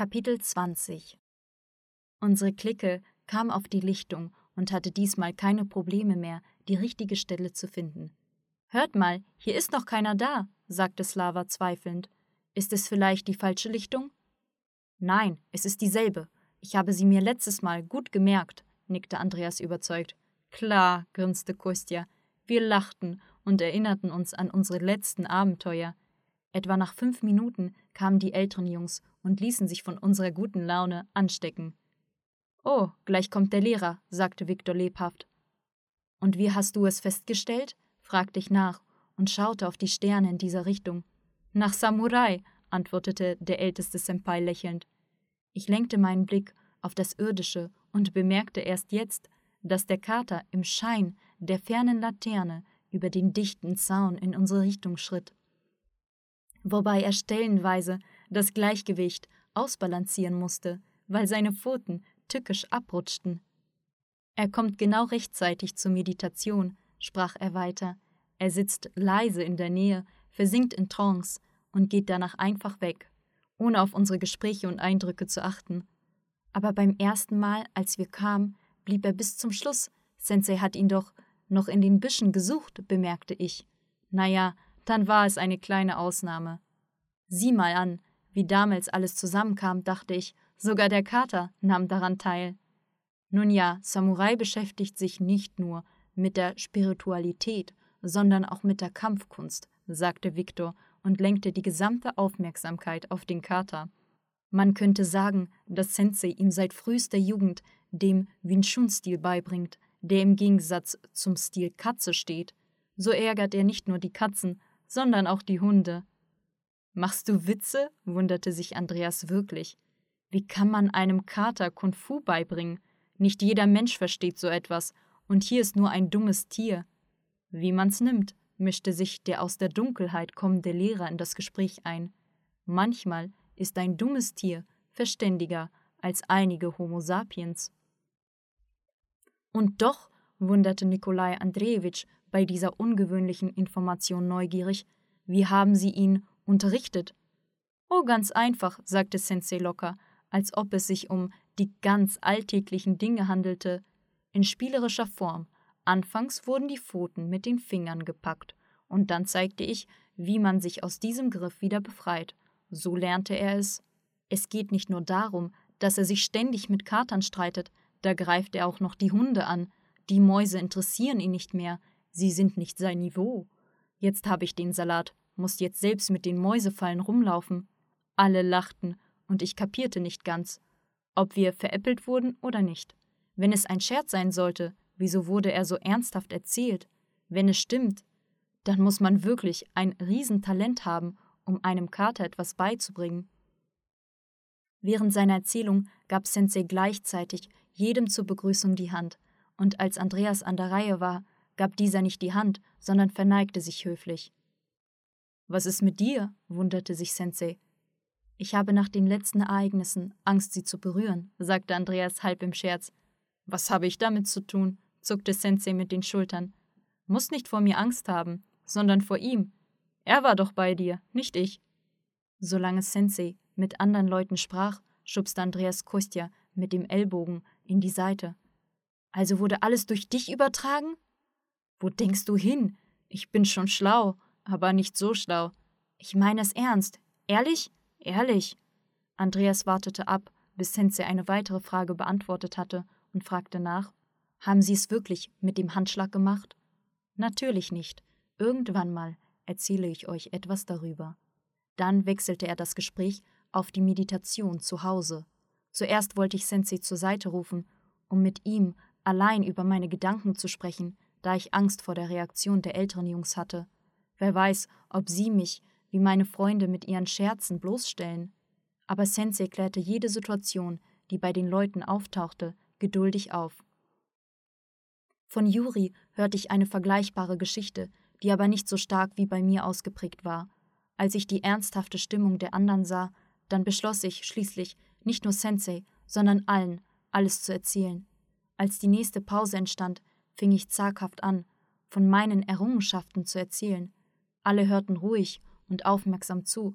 Kapitel 20 Unsere Clique kam auf die Lichtung und hatte diesmal keine Probleme mehr, die richtige Stelle zu finden. Hört mal, hier ist noch keiner da, sagte Slava zweifelnd. Ist es vielleicht die falsche Lichtung? Nein, es ist dieselbe. Ich habe sie mir letztes Mal gut gemerkt, nickte Andreas überzeugt. Klar, grinste Kostja. Wir lachten und erinnerten uns an unsere letzten Abenteuer. Etwa nach fünf Minuten kamen die älteren Jungs und ließen sich von unserer guten Laune anstecken. Oh, gleich kommt der Lehrer, sagte Viktor lebhaft. Und wie hast du es festgestellt? fragte ich nach und schaute auf die Sterne in dieser Richtung. Nach Samurai, antwortete der älteste Senpai lächelnd. Ich lenkte meinen Blick auf das Irdische und bemerkte erst jetzt, dass der Kater im Schein der fernen Laterne über den dichten Zaun in unsere Richtung schritt. Wobei er stellenweise das Gleichgewicht ausbalancieren musste, weil seine Pfoten tückisch abrutschten. Er kommt genau rechtzeitig zur Meditation, sprach er weiter. Er sitzt leise in der Nähe, versinkt in Trance und geht danach einfach weg, ohne auf unsere Gespräche und Eindrücke zu achten. Aber beim ersten Mal, als wir kamen, blieb er bis zum Schluss. Sensei hat ihn doch noch in den Büschen gesucht, bemerkte ich. Naja, dann war es eine kleine Ausnahme. Sieh mal an, wie damals alles zusammenkam, dachte ich, sogar der Kater nahm daran teil. Nun ja, Samurai beschäftigt sich nicht nur mit der Spiritualität, sondern auch mit der Kampfkunst, sagte Viktor und lenkte die gesamte Aufmerksamkeit auf den Kater. Man könnte sagen, dass Sensei ihm seit frühester Jugend dem Wing Chun-Stil beibringt, der im Gegensatz zum Stil Katze steht. So ärgert er nicht nur die Katzen, sondern auch die Hunde. Machst du Witze? wunderte sich Andreas wirklich. Wie kann man einem Kater Kung Fu beibringen? Nicht jeder Mensch versteht so etwas, und hier ist nur ein dummes Tier. Wie man's nimmt, mischte sich der aus der Dunkelheit kommende Lehrer in das Gespräch ein. Manchmal ist ein dummes Tier verständiger als einige Homo sapiens. Und doch, wunderte Nikolai Andrejewitsch bei dieser ungewöhnlichen Information neugierig, wie haben Sie ihn unterrichtet? Oh, ganz einfach, sagte Sensei locker, als ob es sich um die ganz alltäglichen Dinge handelte. In spielerischer Form. Anfangs wurden die Pfoten mit den Fingern gepackt, und dann zeigte ich, wie man sich aus diesem Griff wieder befreit. So lernte er es. Es geht nicht nur darum, dass er sich ständig mit Katern streitet, da greift er auch noch die Hunde an. Die Mäuse interessieren ihn nicht mehr, sie sind nicht sein Niveau. Jetzt habe ich den Salat, muss jetzt selbst mit den Mäusefallen rumlaufen. Alle lachten, und ich kapierte nicht ganz, ob wir veräppelt wurden oder nicht. Wenn es ein Scherz sein sollte, wieso wurde er so ernsthaft erzählt? Wenn es stimmt, dann muss man wirklich ein Riesentalent haben, um einem Kater etwas beizubringen. Während seiner Erzählung gab Sensei gleichzeitig jedem zur Begrüßung die Hand, und als Andreas an der Reihe war, gab dieser nicht die Hand, sondern verneigte sich höflich. Was ist mit dir? wunderte sich Sensei. Ich habe nach den letzten Ereignissen Angst, sie zu berühren, sagte Andreas halb im Scherz. Was habe ich damit zu tun? zuckte Sensei mit den Schultern. Muss nicht vor mir Angst haben, sondern vor ihm. Er war doch bei dir, nicht ich. Solange Sensei mit anderen Leuten sprach, schubste Andreas Kostja mit dem Ellbogen in die Seite. Also wurde alles durch dich übertragen? Wo denkst du hin? Ich bin schon schlau, aber nicht so schlau. Ich meine es ernst. Ehrlich? Ehrlich. Andreas wartete ab, bis Sensei eine weitere Frage beantwortet hatte und fragte nach: Haben Sie es wirklich mit dem Handschlag gemacht? Natürlich nicht. Irgendwann mal erzähle ich euch etwas darüber. Dann wechselte er das Gespräch auf die Meditation zu Hause. Zuerst wollte ich Sensei zur Seite rufen, um mit ihm allein über meine Gedanken zu sprechen, da ich Angst vor der Reaktion der älteren Jungs hatte. Wer weiß, ob sie mich wie meine Freunde mit ihren Scherzen bloßstellen. Aber Sensei klärte jede Situation, die bei den Leuten auftauchte, geduldig auf. Von Juri hörte ich eine vergleichbare Geschichte, die aber nicht so stark wie bei mir ausgeprägt war. Als ich die ernsthafte Stimmung der anderen sah, dann beschloss ich schließlich, nicht nur Sensei, sondern allen, alles zu erzählen. Als die nächste Pause entstand, fing ich zaghaft an, von meinen Errungenschaften zu erzählen. Alle hörten ruhig und aufmerksam zu.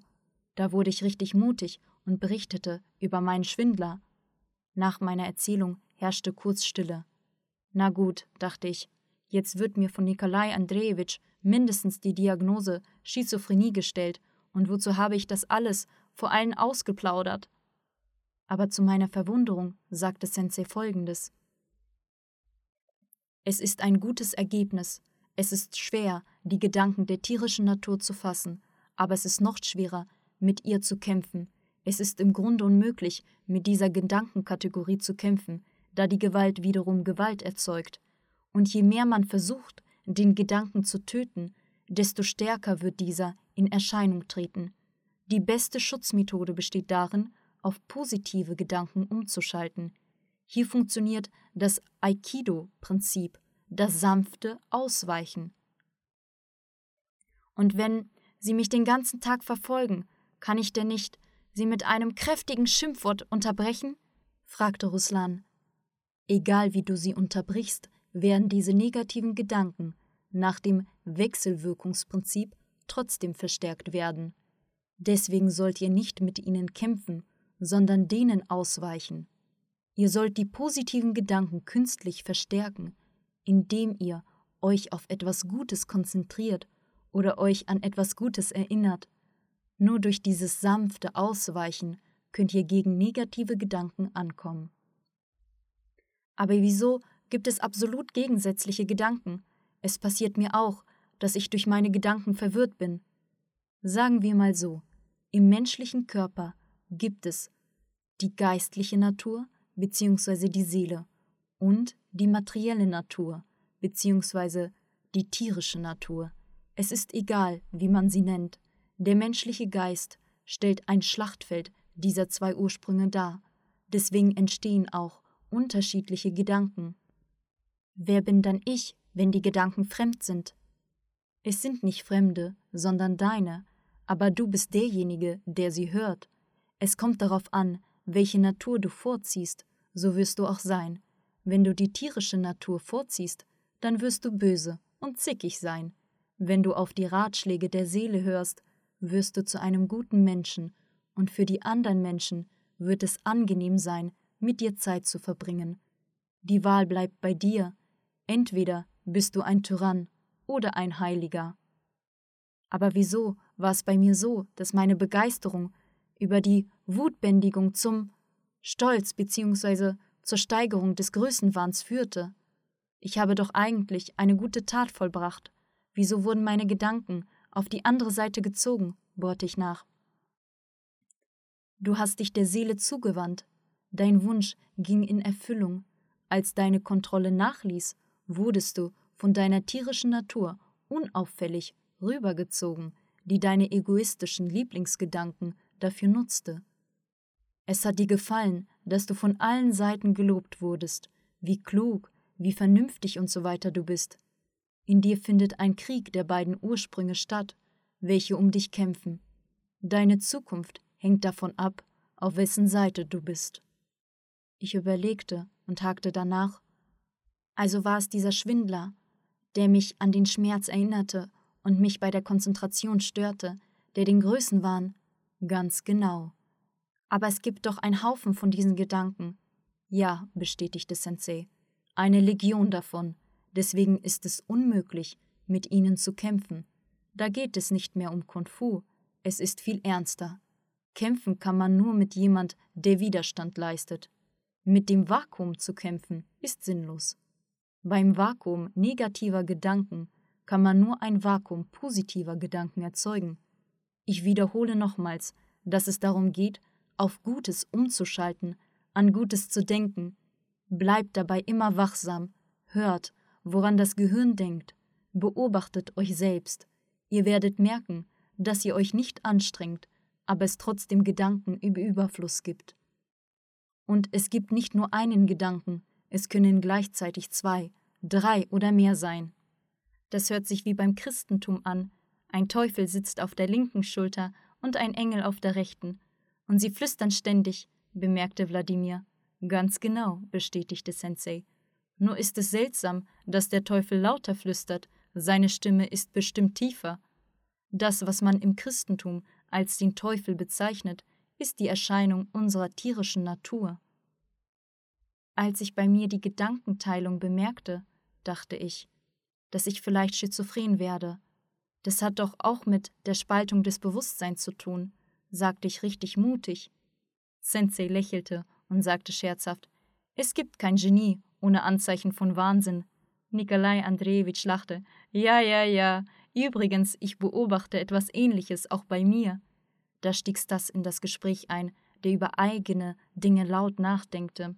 Da wurde ich richtig mutig und berichtete über meinen Schwindler. Nach meiner Erzählung herrschte kurz Stille. Na gut, dachte ich, jetzt wird mir von Nikolai Andrejewitsch mindestens die Diagnose Schizophrenie gestellt, und wozu habe ich das alles vor allen ausgeplaudert? Aber zu meiner Verwunderung sagte Sensei folgendes. Es ist ein gutes Ergebnis. Es ist schwer, die Gedanken der tierischen Natur zu fassen, aber es ist noch schwerer, mit ihr zu kämpfen. Es ist im Grunde unmöglich, mit dieser Gedankenkategorie zu kämpfen, da die Gewalt wiederum Gewalt erzeugt. Und je mehr man versucht, den Gedanken zu töten, desto stärker wird dieser in Erscheinung treten. Die beste Schutzmethode besteht darin, auf positive Gedanken umzuschalten. Hier funktioniert das Aikido-Prinzip, das sanfte Ausweichen. Und wenn Sie mich den ganzen Tag verfolgen, kann ich denn nicht Sie mit einem kräftigen Schimpfwort unterbrechen? fragte Ruslan. Egal wie du sie unterbrichst, werden diese negativen Gedanken nach dem Wechselwirkungsprinzip trotzdem verstärkt werden. Deswegen sollt ihr nicht mit ihnen kämpfen, sondern denen ausweichen. Ihr sollt die positiven Gedanken künstlich verstärken, indem ihr euch auf etwas Gutes konzentriert oder euch an etwas Gutes erinnert. Nur durch dieses sanfte Ausweichen könnt ihr gegen negative Gedanken ankommen. Aber wieso gibt es absolut gegensätzliche Gedanken? Es passiert mir auch, dass ich durch meine Gedanken verwirrt bin. Sagen wir mal so, im menschlichen Körper gibt es die geistliche Natur bzw. die Seele und die materielle Natur bzw. die tierische Natur. Es ist egal, wie man sie nennt. Der menschliche Geist stellt ein Schlachtfeld dieser zwei Ursprünge dar. Deswegen entstehen auch unterschiedliche Gedanken. Wer bin dann ich, wenn die Gedanken fremd sind? Es sind nicht Fremde, sondern deine, aber du bist derjenige, der sie hört. Es kommt darauf an, welche Natur du vorziehst, so wirst du auch sein. Wenn du die tierische Natur vorziehst, dann wirst du böse und zickig sein. Wenn du auf die Ratschläge der Seele hörst, wirst du zu einem guten Menschen, und für die anderen Menschen wird es angenehm sein, mit dir Zeit zu verbringen. Die Wahl bleibt bei dir. Entweder bist du ein Tyrann oder ein Heiliger. Aber wieso war es bei mir so, dass meine Begeisterung über die Wutbändigung zum Stolz bzw. zur Steigerung des Größenwahns führte? Ich habe doch eigentlich eine gute Tat vollbracht. Wieso wurden meine Gedanken auf die andere Seite gezogen? bohrte ich nach. Du hast dich der Seele zugewandt. Dein Wunsch ging in Erfüllung. Als deine Kontrolle nachließ, wurdest du von deiner tierischen Natur unauffällig rübergezogen, die deine egoistischen Lieblingsgedanken dafür nutzte. Es hat dir gefallen, dass du von allen Seiten gelobt wurdest, wie klug, wie vernünftig und so weiter du bist. In dir findet ein Krieg der beiden Ursprünge statt, welche um dich kämpfen. Deine Zukunft hängt davon ab, auf wessen Seite du bist. Ich überlegte und hakte danach. Also war es dieser Schwindler, der mich an den Schmerz erinnerte und mich bei der Konzentration störte, der den Größenwahn. Ganz genau. Aber es gibt doch einen Haufen von diesen Gedanken. Ja, bestätigte Sensei. Eine Legion davon. Deswegen ist es unmöglich, mit ihnen zu kämpfen. Da geht es nicht mehr um Kung Fu. Es ist viel ernster. Kämpfen kann man nur mit jemand, der Widerstand leistet. Mit dem Vakuum zu kämpfen, ist sinnlos. Beim Vakuum negativer Gedanken kann man nur ein Vakuum positiver Gedanken erzeugen. Ich wiederhole nochmals, dass es darum geht, auf Gutes umzuschalten, an Gutes zu denken. Bleibt dabei immer wachsam, hört, woran das Gehirn denkt, beobachtet euch selbst. Ihr werdet merken, dass ihr euch nicht anstrengt, aber es trotzdem Gedanken über Überfluss gibt. Und es gibt nicht nur einen Gedanken, es können gleichzeitig zwei, drei oder mehr sein. Das hört sich wie beim Christentum an. Ein Teufel sitzt auf der linken Schulter und ein Engel auf der rechten. Und sie flüstern ständig, bemerkte Wladimir. Ganz genau, bestätigte Sensei. Nur ist es seltsam, dass der Teufel lauter flüstert, seine Stimme ist bestimmt tiefer. Das, was man im Christentum als den Teufel bezeichnet, ist die Erscheinung unserer tierischen Natur. Als ich bei mir die Gedankenteilung bemerkte, dachte ich, dass ich vielleicht schizophren werde. Das hat doch auch mit der Spaltung des Bewusstseins zu tun, sagte ich richtig mutig. Sensei lächelte und sagte scherzhaft, es gibt kein Genie ohne Anzeichen von Wahnsinn. Nikolai Andrejewitsch lachte. Ja, ja, ja. Übrigens, ich beobachte etwas Ähnliches auch bei mir. Da stieg Stas in das Gespräch ein, der über eigene Dinge laut nachdenkte.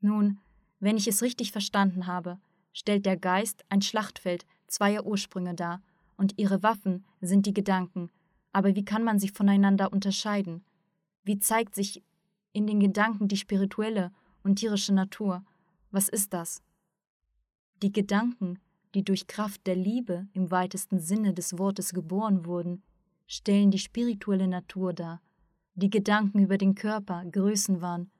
Nun, wenn ich es richtig verstanden habe, stellt der Geist ein Schlachtfeld zweier Ursprünge dar, und ihre Waffen sind die Gedanken. Aber wie kann man sie voneinander unterscheiden? Wie zeigt sich in den Gedanken die spirituelle und tierische Natur? Was ist das? Die Gedanken, die durch Kraft der Liebe im weitesten Sinne des Wortes geboren wurden, stellen die spirituelle Natur dar. Die Gedanken über den Körper, Größenwahn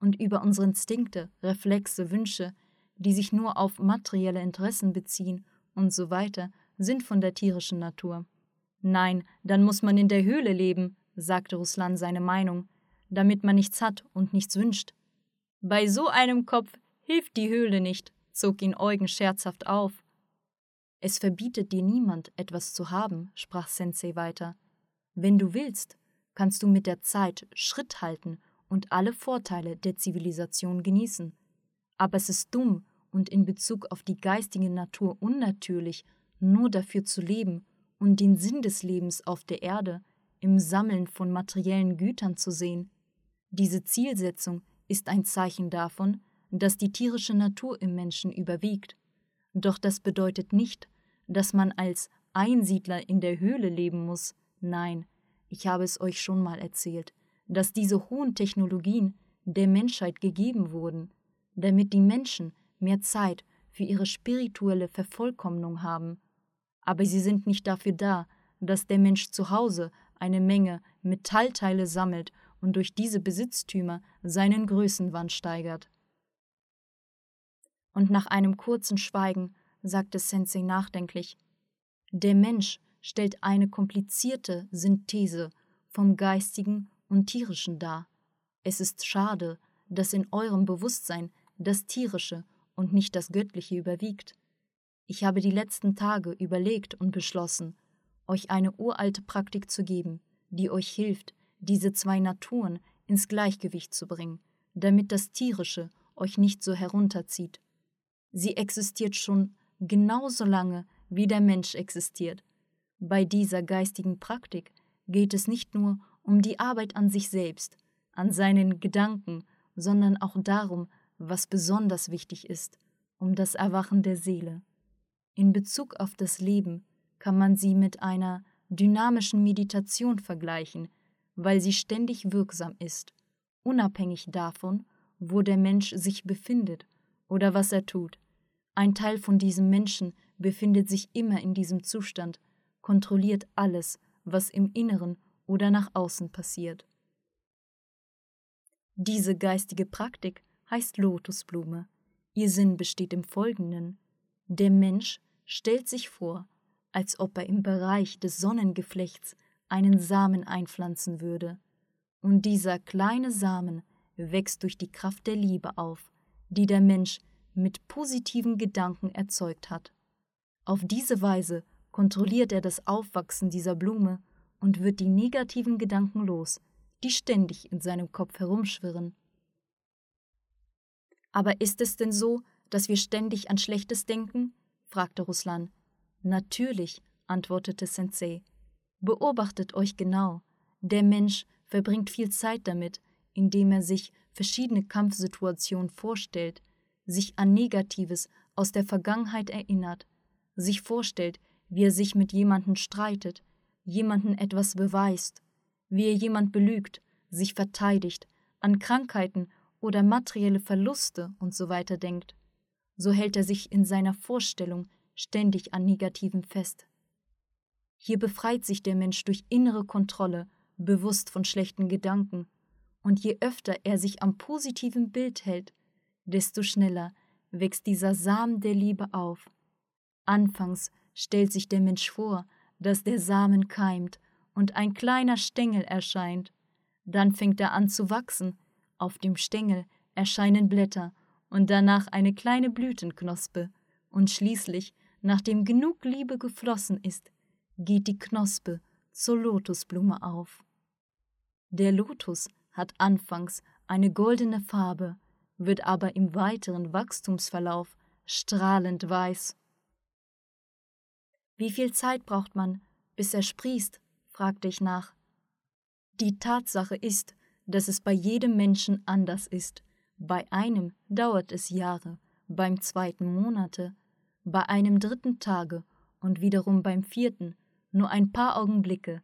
und über unsere Instinkte, Reflexe, Wünsche, die sich nur auf materielle Interessen beziehen und so weiter, sind von der tierischen Natur. Nein, dann muss man in der Höhle leben, sagte Ruslan seine Meinung, damit man nichts hat und nichts wünscht. Bei so einem Kopf hilft die Höhle nicht, zog ihn Eugen scherzhaft auf. Es verbietet dir niemand, etwas zu haben, sprach Sensei weiter. Wenn du willst, kannst du mit der Zeit Schritt halten und alle Vorteile der Zivilisation genießen. Aber es ist dumm und in Bezug auf die geistige Natur unnatürlich, nur dafür zu leben und den Sinn des Lebens auf der Erde im Sammeln von materiellen Gütern zu sehen. Diese Zielsetzung ist ein Zeichen davon, dass die tierische Natur im Menschen überwiegt. Doch das bedeutet nicht, dass man als Einsiedler in der Höhle leben muss. Nein, ich habe es euch schon mal erzählt dass diese hohen Technologien der Menschheit gegeben wurden, damit die Menschen mehr Zeit für ihre spirituelle Vervollkommnung haben. Aber sie sind nicht dafür da, dass der Mensch zu Hause eine Menge Metallteile sammelt und durch diese Besitztümer seinen Größenwahn steigert. Und nach einem kurzen Schweigen sagte Sensei nachdenklich: Der Mensch stellt eine komplizierte Synthese vom Geistigen und Tierischen dar. Es ist schade, dass in eurem Bewusstsein das Tierische und nicht das Göttliche überwiegt. Ich habe die letzten Tage überlegt und beschlossen, euch eine uralte Praktik zu geben, die euch hilft, diese zwei Naturen ins Gleichgewicht zu bringen, damit das Tierische euch nicht so herunterzieht. Sie existiert schon genauso lange, wie der Mensch existiert. Bei dieser geistigen Praktik geht es nicht nur um die Arbeit an sich selbst, an seinen Gedanken, sondern auch darum, was besonders wichtig ist, um das Erwachen der Seele. In Bezug auf das Leben kann man sie mit einer dynamischen Meditation vergleichen, weil sie ständig wirksam ist, unabhängig davon, wo der Mensch sich befindet oder was er tut. Ein Teil von diesem Menschen befindet sich immer in diesem Zustand, kontrolliert alles, was im Inneren oder nach außen passiert. Diese geistige Praktik heißt Lotusblume. Ihr Sinn besteht im Folgenden. Der Mensch stellt sich vor, als ob er im Bereich des Sonnengeflechts einen Samen einpflanzen würde. Und dieser kleine Samen wächst durch die Kraft der Liebe auf, die der Mensch mit positiven Gedanken erzeugt hat. Auf diese Weise kontrolliert er das Aufwachsen dieser Blume und wird die negativen Gedanken los, die ständig in seinem Kopf herumschwirren. Aber ist es denn so, dass wir ständig an Schlechtes denken? fragte Ruslan. Natürlich, antwortete Sensei. Beobachtet euch genau. Der Mensch verbringt viel Zeit damit, indem er sich verschiedene Kampfsituationen vorstellt, sich an Negatives aus der Vergangenheit erinnert, sich vorstellt, wie er sich mit jemandem streitet, jemanden etwas beweist, wie er jemand belügt, sich verteidigt, an Krankheiten oder materielle Verluste und so weiter denkt, so hält er sich in seiner Vorstellung ständig an Negativen fest. Hier befreit sich der Mensch durch innere Kontrolle, bewusst von schlechten Gedanken, und je öfter er sich am positiven Bild hält, desto schneller wächst dieser Samen der Liebe auf. Anfangs stellt sich der Mensch vor, dass der Samen keimt und ein kleiner Stängel erscheint. Dann fängt er an zu wachsen. Auf dem Stängel erscheinen Blätter und danach eine kleine Blütenknospe. Und schließlich, nachdem genug Liebe geflossen ist, geht die Knospe zur Lotusblume auf. Der Lotus hat anfangs eine goldene Farbe, wird aber im weiteren Wachstumsverlauf strahlend weiß. Wie viel Zeit braucht man, bis er sprießt? fragte ich nach. Die Tatsache ist, dass es bei jedem Menschen anders ist. Bei einem dauert es Jahre, beim zweiten Monate, bei einem dritten Tage und wiederum beim vierten nur ein paar Augenblicke.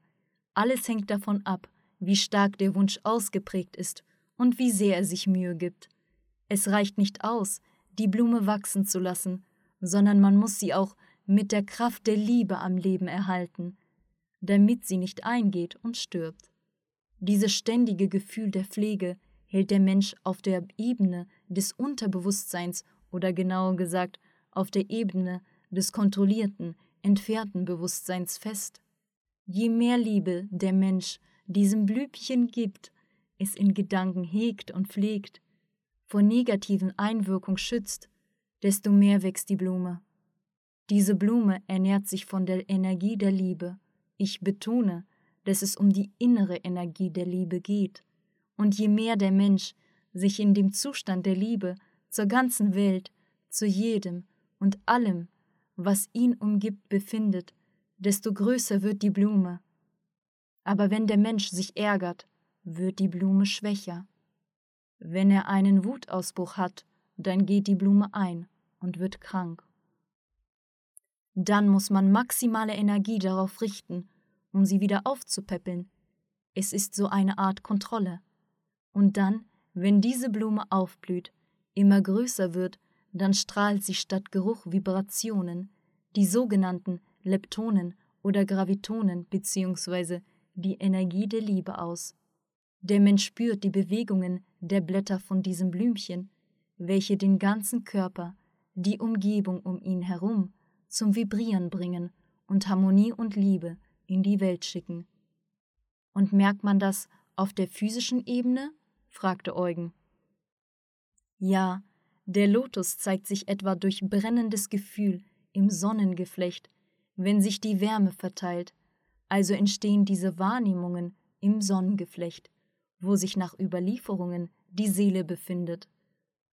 Alles hängt davon ab, wie stark der Wunsch ausgeprägt ist und wie sehr er sich Mühe gibt. Es reicht nicht aus, die Blume wachsen zu lassen, sondern man muss sie auch mit der Kraft der Liebe am Leben erhalten, damit sie nicht eingeht und stirbt. Dieses ständige Gefühl der Pflege hält der Mensch auf der Ebene des Unterbewusstseins oder genauer gesagt auf der Ebene des kontrollierten, entfernten Bewusstseins fest. Je mehr Liebe der Mensch diesem Blübchen gibt, es in Gedanken hegt und pflegt, vor negativen Einwirkungen schützt, desto mehr wächst die Blume. Diese Blume ernährt sich von der Energie der Liebe. Ich betone, dass es um die innere Energie der Liebe geht. Und je mehr der Mensch sich in dem Zustand der Liebe zur ganzen Welt, zu jedem und allem, was ihn umgibt, befindet, desto größer wird die Blume. Aber wenn der Mensch sich ärgert, wird die Blume schwächer. Wenn er einen Wutausbruch hat, dann geht die Blume ein und wird krank. Dann muss man maximale Energie darauf richten, um sie wieder aufzupäppeln. Es ist so eine Art Kontrolle. Und dann, wenn diese Blume aufblüht, immer größer wird, dann strahlt sie statt Geruch Vibrationen, die sogenannten Leptonen oder Gravitonen bzw. die Energie der Liebe aus. Der Mensch spürt die Bewegungen der Blätter von diesem Blümchen, welche den ganzen Körper, die Umgebung um ihn herum, zum Vibrieren bringen und Harmonie und Liebe in die Welt schicken. Und merkt man das auf der physischen Ebene? fragte Eugen. Ja, der Lotus zeigt sich etwa durch brennendes Gefühl im Sonnengeflecht, wenn sich die Wärme verteilt, also entstehen diese Wahrnehmungen im Sonnengeflecht, wo sich nach Überlieferungen die Seele befindet.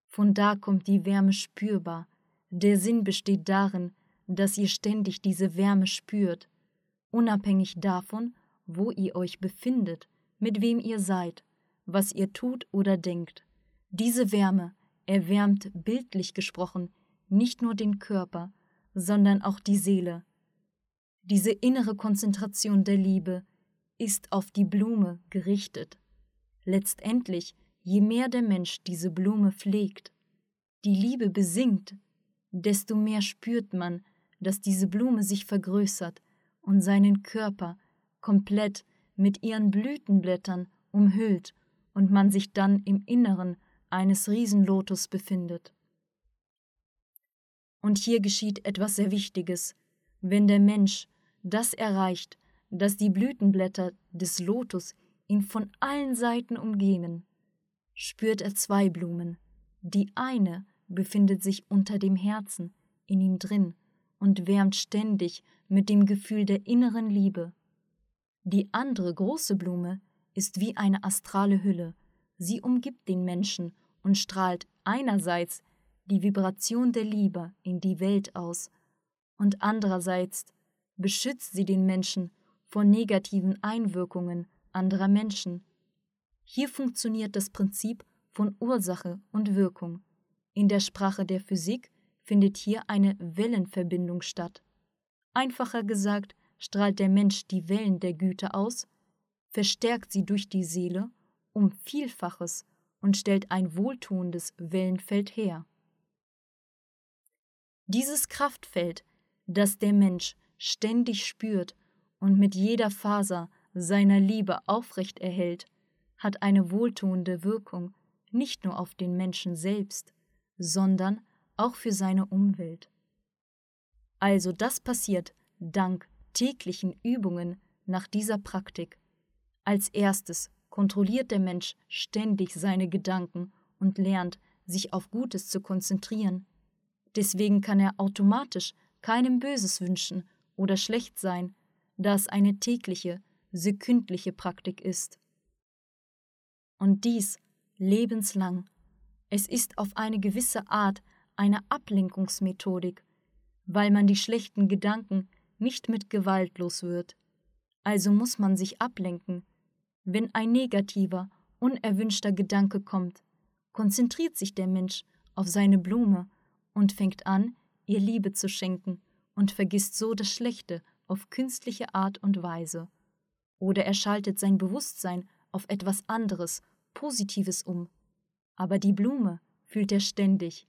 Von da kommt die Wärme spürbar, der Sinn besteht darin, dass ihr ständig diese Wärme spürt, unabhängig davon, wo ihr euch befindet, mit wem ihr seid, was ihr tut oder denkt. Diese Wärme erwärmt bildlich gesprochen nicht nur den Körper, sondern auch die Seele. Diese innere Konzentration der Liebe ist auf die Blume gerichtet. Letztendlich, je mehr der Mensch diese Blume pflegt, die Liebe besingt, desto mehr spürt man, dass diese Blume sich vergrößert und seinen Körper komplett mit ihren Blütenblättern umhüllt und man sich dann im Inneren eines Riesenlotus befindet. Und hier geschieht etwas sehr Wichtiges, wenn der Mensch das erreicht, dass die Blütenblätter des Lotus ihn von allen Seiten umgeben, spürt er zwei Blumen. Die eine befindet sich unter dem Herzen, in ihm drin, und wärmt ständig mit dem Gefühl der inneren Liebe. Die andere große Blume ist wie eine astrale Hülle. Sie umgibt den Menschen und strahlt einerseits die Vibration der Liebe in die Welt aus und andererseits beschützt sie den Menschen vor negativen Einwirkungen anderer Menschen. Hier funktioniert das Prinzip von Ursache und Wirkung. In der Sprache der Physik findet hier eine Wellenverbindung statt. Einfacher gesagt, strahlt der Mensch die Wellen der Güte aus, verstärkt sie durch die Seele um Vielfaches und stellt ein wohltuendes Wellenfeld her. Dieses Kraftfeld, das der Mensch ständig spürt und mit jeder Faser seiner Liebe aufrecht erhält, hat eine wohltuende Wirkung nicht nur auf den Menschen selbst, sondern auch für seine Umwelt. Also das passiert dank täglichen Übungen nach dieser Praktik. Als erstes kontrolliert der Mensch ständig seine Gedanken und lernt, sich auf Gutes zu konzentrieren. Deswegen kann er automatisch keinem Böses wünschen oder schlecht sein, da es eine tägliche, sekündliche Praktik ist. Und dies lebenslang. Es ist auf eine gewisse Art eine Ablenkungsmethodik, weil man die schlechten Gedanken nicht mit Gewalt los wird. Also muss man sich ablenken. Wenn ein negativer, unerwünschter Gedanke kommt, konzentriert sich der Mensch auf seine Blume und fängt an, ihr Liebe zu schenken und vergisst so das Schlechte auf künstliche Art und Weise. Oder er schaltet sein Bewusstsein auf etwas anderes, Positives um. Aber die Blume fühlt er ständig,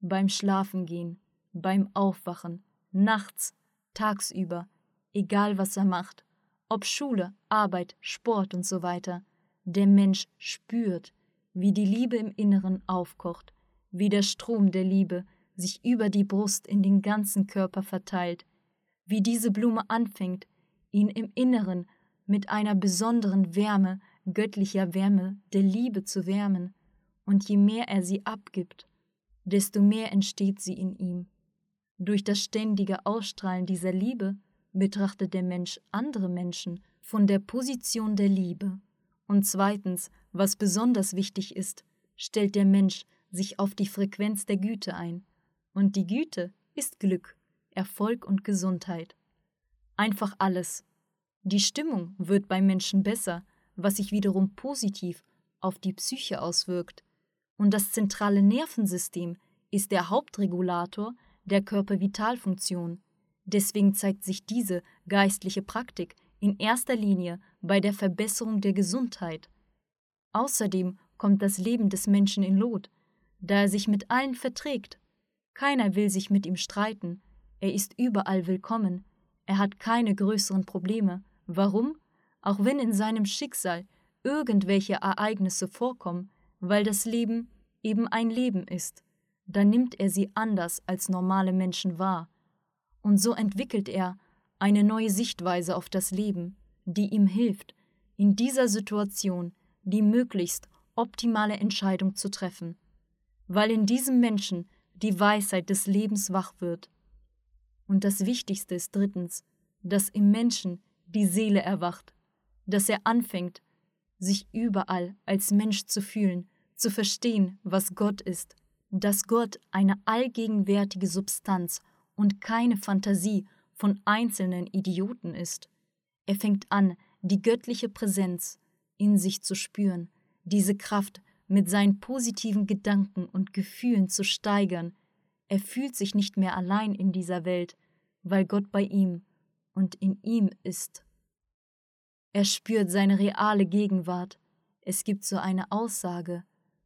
beim Schlafengehen, beim Aufwachen, nachts, tagsüber, egal was er macht, ob Schule, Arbeit, Sport und so weiter. Der Mensch spürt, wie die Liebe im Inneren aufkocht, wie der Strom der Liebe sich über die Brust in den ganzen Körper verteilt, wie diese Blume anfängt, ihn im Inneren mit einer besonderen Wärme, göttlicher Wärme der Liebe zu wärmen, und je mehr er sie abgibt, desto mehr entsteht sie in ihm. Durch das ständige Ausstrahlen dieser Liebe betrachtet der Mensch andere Menschen von der Position der Liebe. Und zweitens, was besonders wichtig ist, stellt der Mensch sich auf die Frequenz der Güte ein. Und die Güte ist Glück, Erfolg und Gesundheit. Einfach alles. Die Stimmung wird beim Menschen besser, was sich wiederum positiv auf die Psyche auswirkt. Und das zentrale Nervensystem ist der Hauptregulator der Körpervitalfunktion. Deswegen zeigt sich diese geistliche Praktik in erster Linie bei der Verbesserung der Gesundheit. Außerdem kommt das Leben des Menschen in Lot, da er sich mit allen verträgt. Keiner will sich mit ihm streiten, er ist überall willkommen, er hat keine größeren Probleme. Warum? Auch wenn in seinem Schicksal irgendwelche Ereignisse vorkommen, weil das Leben eben ein Leben ist dann nimmt er sie anders als normale Menschen wahr. Und so entwickelt er eine neue Sichtweise auf das Leben, die ihm hilft, in dieser Situation die möglichst optimale Entscheidung zu treffen, weil in diesem Menschen die Weisheit des Lebens wach wird. Und das Wichtigste ist drittens, dass im Menschen die Seele erwacht, dass er anfängt, sich überall als Mensch zu fühlen, zu verstehen, was Gott ist dass Gott eine allgegenwärtige Substanz und keine Fantasie von einzelnen Idioten ist. Er fängt an, die göttliche Präsenz in sich zu spüren, diese Kraft mit seinen positiven Gedanken und Gefühlen zu steigern. Er fühlt sich nicht mehr allein in dieser Welt, weil Gott bei ihm und in ihm ist. Er spürt seine reale Gegenwart. Es gibt so eine Aussage,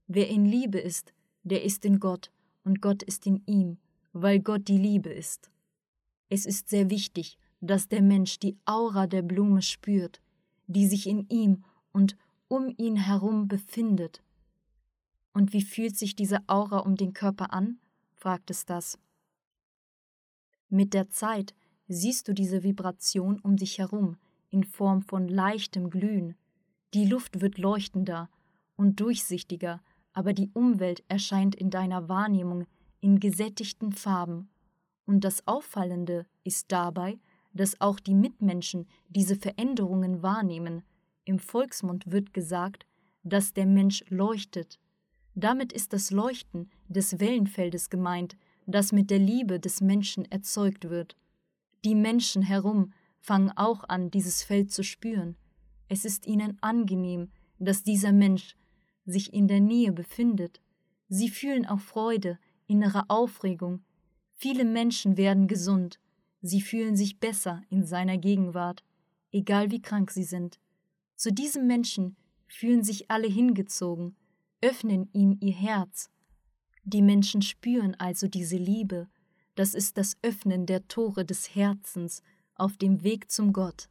wer in Liebe ist, der ist in Gott und Gott ist in ihm, weil Gott die Liebe ist. Es ist sehr wichtig, dass der Mensch die Aura der Blume spürt, die sich in ihm und um ihn herum befindet. Und wie fühlt sich diese Aura um den Körper an? fragt es das. Mit der Zeit siehst du diese Vibration um dich herum in Form von leichtem Glühen. Die Luft wird leuchtender und durchsichtiger, aber die Umwelt erscheint in deiner Wahrnehmung in gesättigten Farben. Und das Auffallende ist dabei, dass auch die Mitmenschen diese Veränderungen wahrnehmen. Im Volksmund wird gesagt, dass der Mensch leuchtet. Damit ist das Leuchten des Wellenfeldes gemeint, das mit der Liebe des Menschen erzeugt wird. Die Menschen herum fangen auch an, dieses Feld zu spüren. Es ist ihnen angenehm, dass dieser Mensch sich in der Nähe befindet. Sie fühlen auch Freude, innere Aufregung. Viele Menschen werden gesund. Sie fühlen sich besser in seiner Gegenwart, egal wie krank sie sind. Zu diesem Menschen fühlen sich alle hingezogen, öffnen ihm ihr Herz. Die Menschen spüren also diese Liebe. Das ist das Öffnen der Tore des Herzens auf dem Weg zum Gott.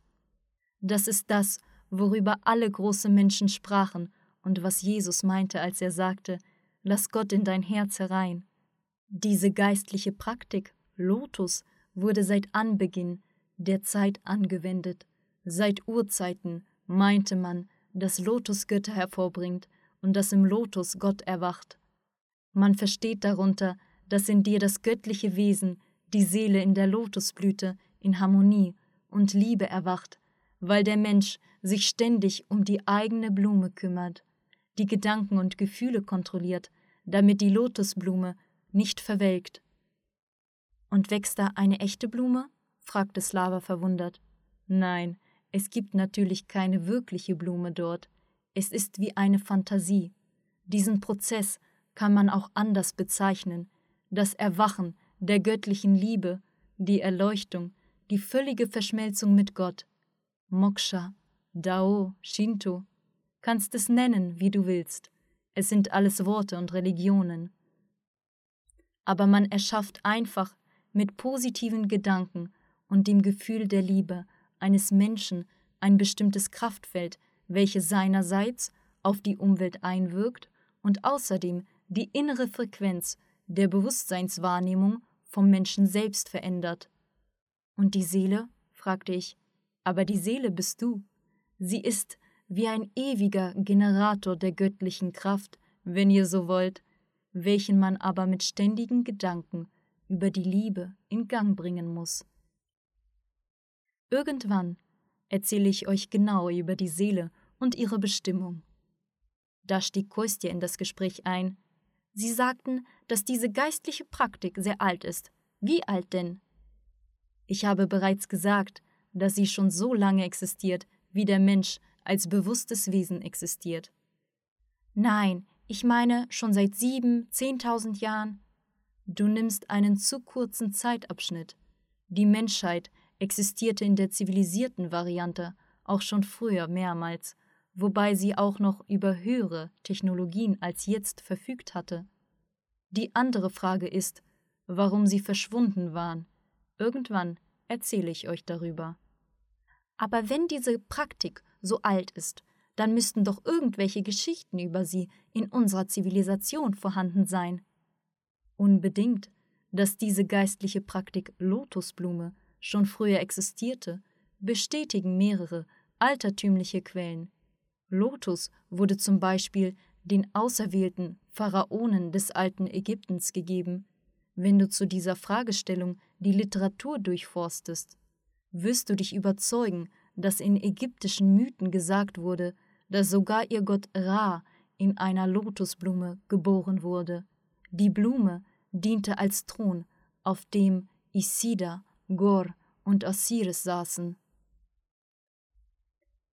Das ist das, worüber alle große Menschen sprachen und was Jesus meinte, als er sagte, Lass Gott in dein Herz herein. Diese geistliche Praktik, Lotus, wurde seit Anbeginn der Zeit angewendet, Seit Urzeiten meinte man, dass Lotus Götter hervorbringt und dass im Lotus Gott erwacht. Man versteht darunter, dass in dir das göttliche Wesen, die Seele in der Lotusblüte, in Harmonie und Liebe erwacht, weil der Mensch sich ständig um die eigene Blume kümmert, die Gedanken und Gefühle kontrolliert, damit die Lotusblume nicht verwelkt. Und wächst da eine echte Blume? fragte Slava verwundert. Nein, es gibt natürlich keine wirkliche Blume dort. Es ist wie eine Fantasie. Diesen Prozess kann man auch anders bezeichnen. Das Erwachen der göttlichen Liebe, die Erleuchtung, die völlige Verschmelzung mit Gott. Moksha, Dao, Shinto. Kannst es nennen, wie du willst. Es sind alles Worte und Religionen. Aber man erschafft einfach mit positiven Gedanken und dem Gefühl der Liebe eines Menschen ein bestimmtes Kraftfeld, welches seinerseits auf die Umwelt einwirkt und außerdem die innere Frequenz der Bewusstseinswahrnehmung vom Menschen selbst verändert. Und die Seele? fragte ich. Aber die Seele bist du. Sie ist wie ein ewiger Generator der göttlichen Kraft, wenn ihr so wollt, welchen man aber mit ständigen Gedanken über die Liebe in Gang bringen muss. Irgendwann erzähle ich euch genau über die Seele und ihre Bestimmung. Da stieg Kostja in das Gespräch ein. Sie sagten, dass diese geistliche Praktik sehr alt ist. Wie alt denn? Ich habe bereits gesagt, dass sie schon so lange existiert, wie der Mensch als bewusstes Wesen existiert. Nein, ich meine schon seit sieben, zehntausend Jahren. Du nimmst einen zu kurzen Zeitabschnitt. Die Menschheit existierte in der zivilisierten Variante auch schon früher mehrmals, wobei sie auch noch über höhere Technologien als jetzt verfügt hatte. Die andere Frage ist, warum sie verschwunden waren. Irgendwann erzähle ich euch darüber. Aber wenn diese Praktik so alt ist, dann müssten doch irgendwelche Geschichten über sie in unserer Zivilisation vorhanden sein. Unbedingt, dass diese geistliche Praktik Lotusblume schon früher existierte, bestätigen mehrere altertümliche Quellen. Lotus wurde zum Beispiel den auserwählten Pharaonen des alten Ägyptens gegeben. Wenn du zu dieser Fragestellung die Literatur durchforstest, wirst du dich überzeugen, dass in ägyptischen Mythen gesagt wurde, dass sogar ihr Gott Ra in einer Lotusblume geboren wurde. Die Blume diente als Thron, auf dem Isida Gor und Osiris saßen.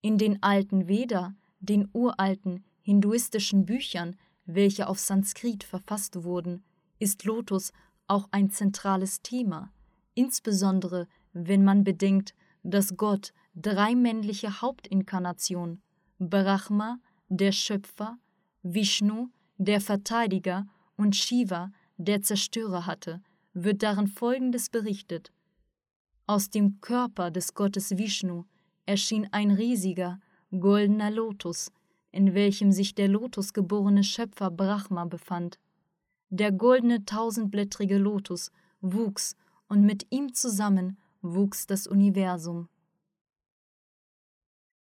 In den alten Veda, den uralten hinduistischen Büchern, welche auf Sanskrit verfasst wurden, ist Lotus auch ein zentrales Thema, insbesondere wenn man bedenkt, dass Gott drei männliche Hauptinkarnationen, Brahma, der Schöpfer, Vishnu, der Verteidiger und Shiva, der Zerstörer hatte, wird darin Folgendes berichtet. Aus dem Körper des Gottes Vishnu erschien ein riesiger, goldener Lotus, in welchem sich der lotusgeborene Schöpfer Brahma befand. Der goldene tausendblättrige Lotus wuchs und mit ihm zusammen wuchs das Universum.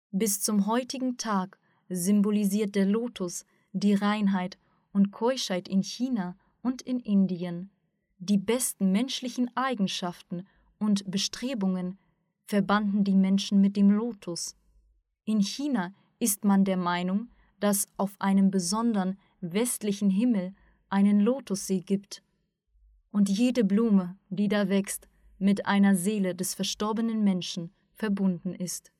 Bis zum heutigen Tag symbolisiert der Lotus die Reinheit und Keuschheit in China und in Indien, die besten menschlichen Eigenschaften und Bestrebungen verbanden die Menschen mit dem Lotus. In China ist man der Meinung, dass auf einem besonderen westlichen Himmel einen Lotussee gibt und jede Blume, die da wächst, mit einer Seele des verstorbenen Menschen verbunden ist.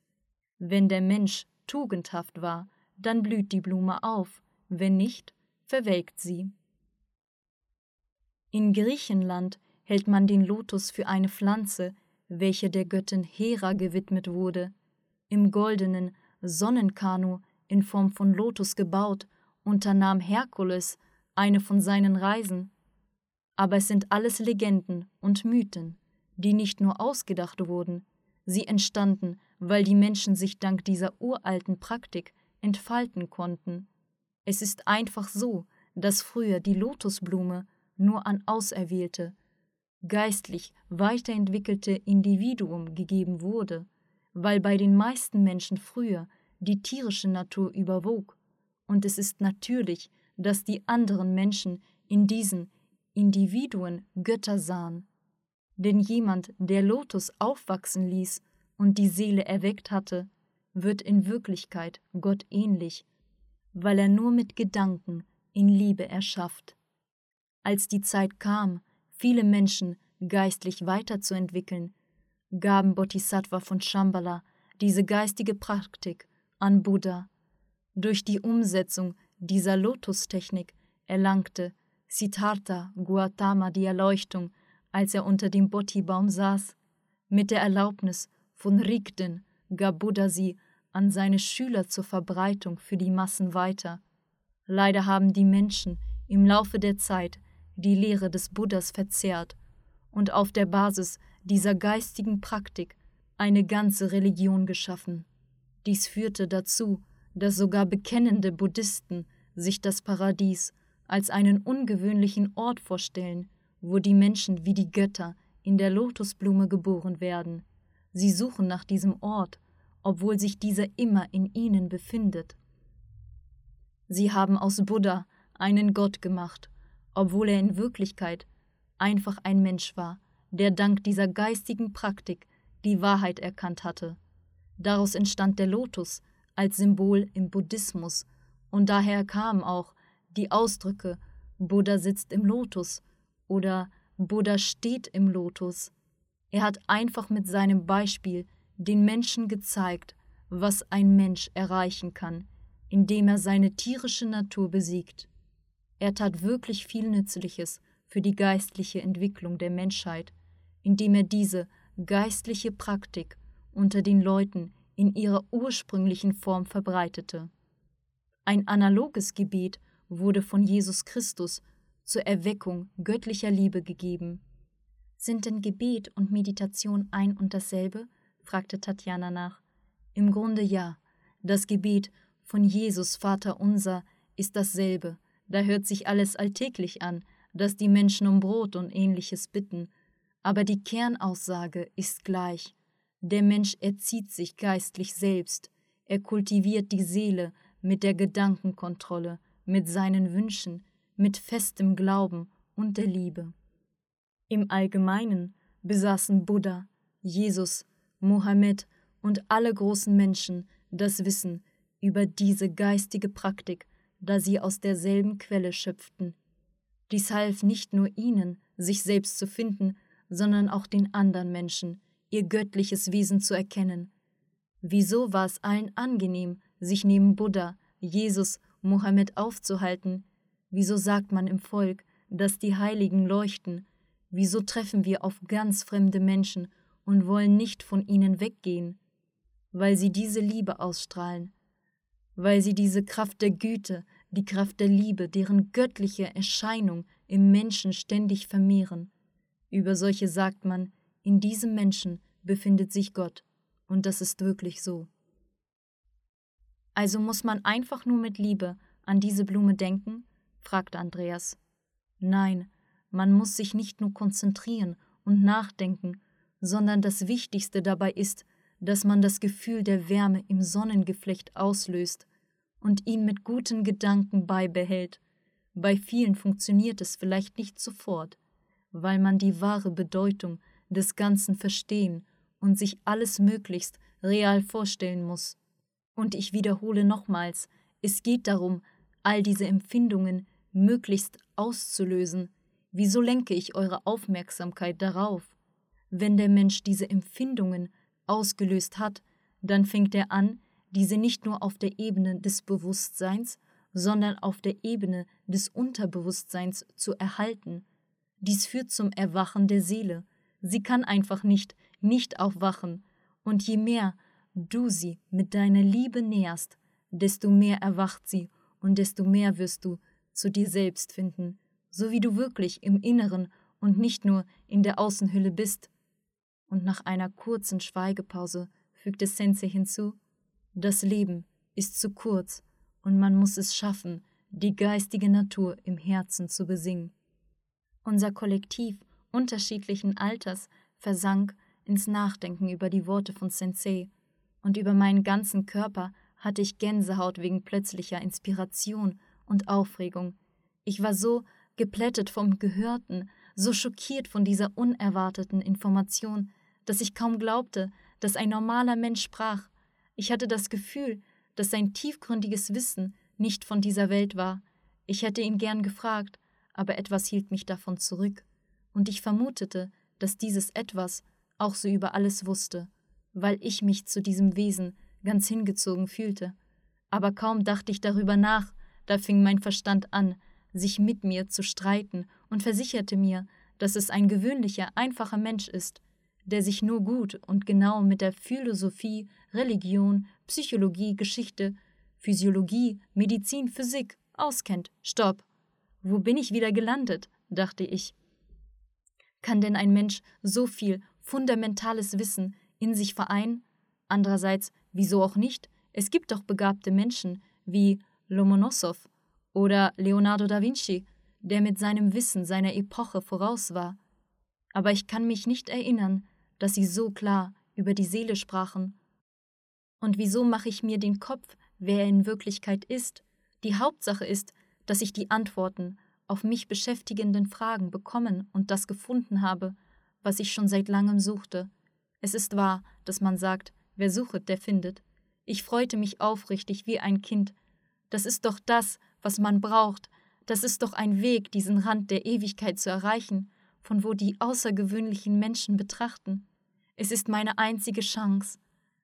Wenn der Mensch tugendhaft war, dann blüht die Blume auf, wenn nicht, verwelkt sie. In Griechenland hält man den Lotus für eine Pflanze, welche der Göttin Hera gewidmet wurde. Im goldenen Sonnenkanu in Form von Lotus gebaut, unternahm Herkules eine von seinen Reisen. Aber es sind alles Legenden und Mythen, die nicht nur ausgedacht wurden, sie entstanden, weil die Menschen sich dank dieser uralten Praktik entfalten konnten. Es ist einfach so, dass früher die Lotusblume nur an Auserwählte, geistlich weiterentwickelte Individuum gegeben wurde, weil bei den meisten Menschen früher die tierische Natur überwog, und es ist natürlich, dass die anderen Menschen in diesen Individuen Götter sahen. Denn jemand, der Lotus aufwachsen ließ und die Seele erweckt hatte, wird in Wirklichkeit Gott ähnlich, weil er nur mit Gedanken in Liebe erschafft. Als die Zeit kam, viele Menschen geistlich weiterzuentwickeln, gaben Bodhisattva von Shambhala diese geistige Praktik an Buddha. Durch die Umsetzung dieser Lotustechnik erlangte Siddhartha Gautama die Erleuchtung, als er unter dem Bodhi-Baum saß. Mit der Erlaubnis von Rigden gab Buddha sie an seine Schüler zur Verbreitung für die Massen weiter. Leider haben die Menschen im Laufe der Zeit die Lehre des Buddhas verzehrt und auf der Basis dieser geistigen Praktik eine ganze Religion geschaffen. Dies führte dazu, dass sogar bekennende Buddhisten sich das Paradies als einen ungewöhnlichen Ort vorstellen, wo die Menschen wie die Götter in der Lotusblume geboren werden. Sie suchen nach diesem Ort, obwohl sich dieser immer in ihnen befindet. Sie haben aus Buddha einen Gott gemacht, obwohl er in Wirklichkeit einfach ein Mensch war, der dank dieser geistigen Praktik die Wahrheit erkannt hatte. Daraus entstand der Lotus als Symbol im Buddhismus, und daher kamen auch die Ausdrücke Buddha sitzt im Lotus oder Buddha steht im Lotus. Er hat einfach mit seinem Beispiel den Menschen gezeigt, was ein Mensch erreichen kann, indem er seine tierische Natur besiegt. Er tat wirklich viel Nützliches für die geistliche Entwicklung der Menschheit, indem er diese geistliche Praktik unter den Leuten in ihrer ursprünglichen Form verbreitete. Ein analoges Gebet wurde von Jesus Christus zur Erweckung göttlicher Liebe gegeben. Sind denn Gebet und Meditation ein und dasselbe? fragte Tatjana nach. Im Grunde ja. Das Gebet von Jesus Vater unser ist dasselbe. Da hört sich alles alltäglich an, dass die Menschen um Brot und ähnliches bitten. Aber die Kernaussage ist gleich. Der Mensch erzieht sich geistlich selbst. Er kultiviert die Seele mit der Gedankenkontrolle, mit seinen Wünschen, mit festem Glauben und der Liebe. Im Allgemeinen besaßen Buddha, Jesus, Mohammed und alle großen Menschen das Wissen über diese geistige Praktik, da sie aus derselben Quelle schöpften. Dies half nicht nur ihnen, sich selbst zu finden, sondern auch den anderen Menschen, ihr göttliches Wesen zu erkennen. Wieso war es allen angenehm, sich neben Buddha, Jesus Mohammed aufzuhalten? Wieso sagt man im Volk, dass die Heiligen leuchten? Wieso treffen wir auf ganz fremde Menschen und wollen nicht von ihnen weggehen? Weil sie diese Liebe ausstrahlen, weil sie diese Kraft der Güte, die Kraft der Liebe, deren göttliche Erscheinung im Menschen ständig vermehren. Über solche sagt man, in diesem Menschen befindet sich Gott, und das ist wirklich so. Also muss man einfach nur mit Liebe an diese Blume denken? fragte Andreas. Nein, man muss sich nicht nur konzentrieren und nachdenken, sondern das Wichtigste dabei ist, dass man das Gefühl der Wärme im Sonnengeflecht auslöst und ihn mit guten Gedanken beibehält. Bei vielen funktioniert es vielleicht nicht sofort, weil man die wahre Bedeutung des Ganzen verstehen und sich alles möglichst real vorstellen muss. Und ich wiederhole nochmals, es geht darum, all diese Empfindungen möglichst auszulösen. Wieso lenke ich eure Aufmerksamkeit darauf? Wenn der Mensch diese Empfindungen ausgelöst hat, dann fängt er an, diese nicht nur auf der Ebene des Bewusstseins, sondern auf der Ebene des Unterbewusstseins zu erhalten. Dies führt zum Erwachen der Seele. Sie kann einfach nicht nicht aufwachen, und je mehr du sie mit deiner Liebe nährst, desto mehr erwacht sie und desto mehr wirst du zu dir selbst finden, so wie du wirklich im Inneren und nicht nur in der Außenhülle bist. Und nach einer kurzen Schweigepause fügte Sensei hinzu, das Leben ist zu kurz und man muss es schaffen, die geistige Natur im Herzen zu besingen. Unser Kollektiv unterschiedlichen Alters versank ins Nachdenken über die Worte von Sensei, und über meinen ganzen Körper hatte ich Gänsehaut wegen plötzlicher Inspiration und Aufregung. Ich war so geplättet vom Gehörten, so schockiert von dieser unerwarteten Information, dass ich kaum glaubte, dass ein normaler Mensch sprach. Ich hatte das Gefühl, dass sein tiefgründiges Wissen nicht von dieser Welt war. Ich hätte ihn gern gefragt, aber etwas hielt mich davon zurück, und ich vermutete, dass dieses etwas auch so über alles wusste, weil ich mich zu diesem Wesen ganz hingezogen fühlte. Aber kaum dachte ich darüber nach, da fing mein Verstand an, sich mit mir zu streiten und versicherte mir, dass es ein gewöhnlicher, einfacher Mensch ist, der sich nur gut und genau mit der Philosophie, Religion, Psychologie, Geschichte, Physiologie, Medizin, Physik auskennt. Stopp. Wo bin ich wieder gelandet? dachte ich. Kann denn ein Mensch so viel fundamentales Wissen in sich vereinen? Andererseits, wieso auch nicht? Es gibt doch begabte Menschen wie Lomonossow oder Leonardo da Vinci, der mit seinem Wissen seiner Epoche voraus war. Aber ich kann mich nicht erinnern, dass sie so klar über die Seele sprachen. Und wieso mache ich mir den Kopf, wer er in Wirklichkeit ist? Die Hauptsache ist, dass ich die Antworten auf mich beschäftigenden Fragen bekommen und das gefunden habe, was ich schon seit langem suchte. Es ist wahr, dass man sagt, wer suchet, der findet. Ich freute mich aufrichtig wie ein Kind. Das ist doch das, was man braucht. Das ist doch ein Weg, diesen Rand der Ewigkeit zu erreichen, von wo die außergewöhnlichen Menschen betrachten. Es ist meine einzige Chance,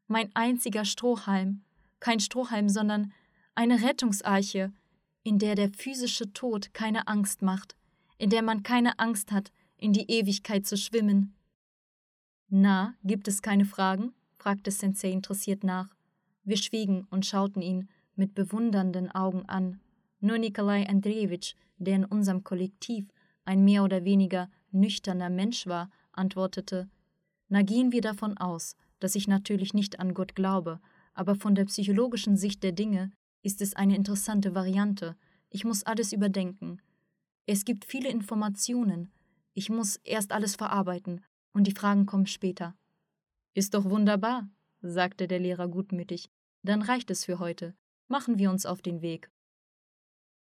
mein einziger Strohhalm, kein Strohhalm, sondern eine Rettungsarche, in der der physische Tod keine Angst macht, in der man keine Angst hat, in die Ewigkeit zu schwimmen. Na, gibt es keine Fragen? fragte Sensei interessiert nach. Wir schwiegen und schauten ihn mit bewundernden Augen an. Nur Nikolai Andrejewitsch, der in unserem Kollektiv ein mehr oder weniger nüchterner Mensch war, antwortete: Na, gehen wir davon aus, dass ich natürlich nicht an Gott glaube, aber von der psychologischen Sicht der Dinge ist es eine interessante Variante. Ich muss alles überdenken. Es gibt viele Informationen. Ich muss erst alles verarbeiten, und die Fragen kommen später. Ist doch wunderbar, sagte der Lehrer gutmütig. Dann reicht es für heute. Machen wir uns auf den Weg.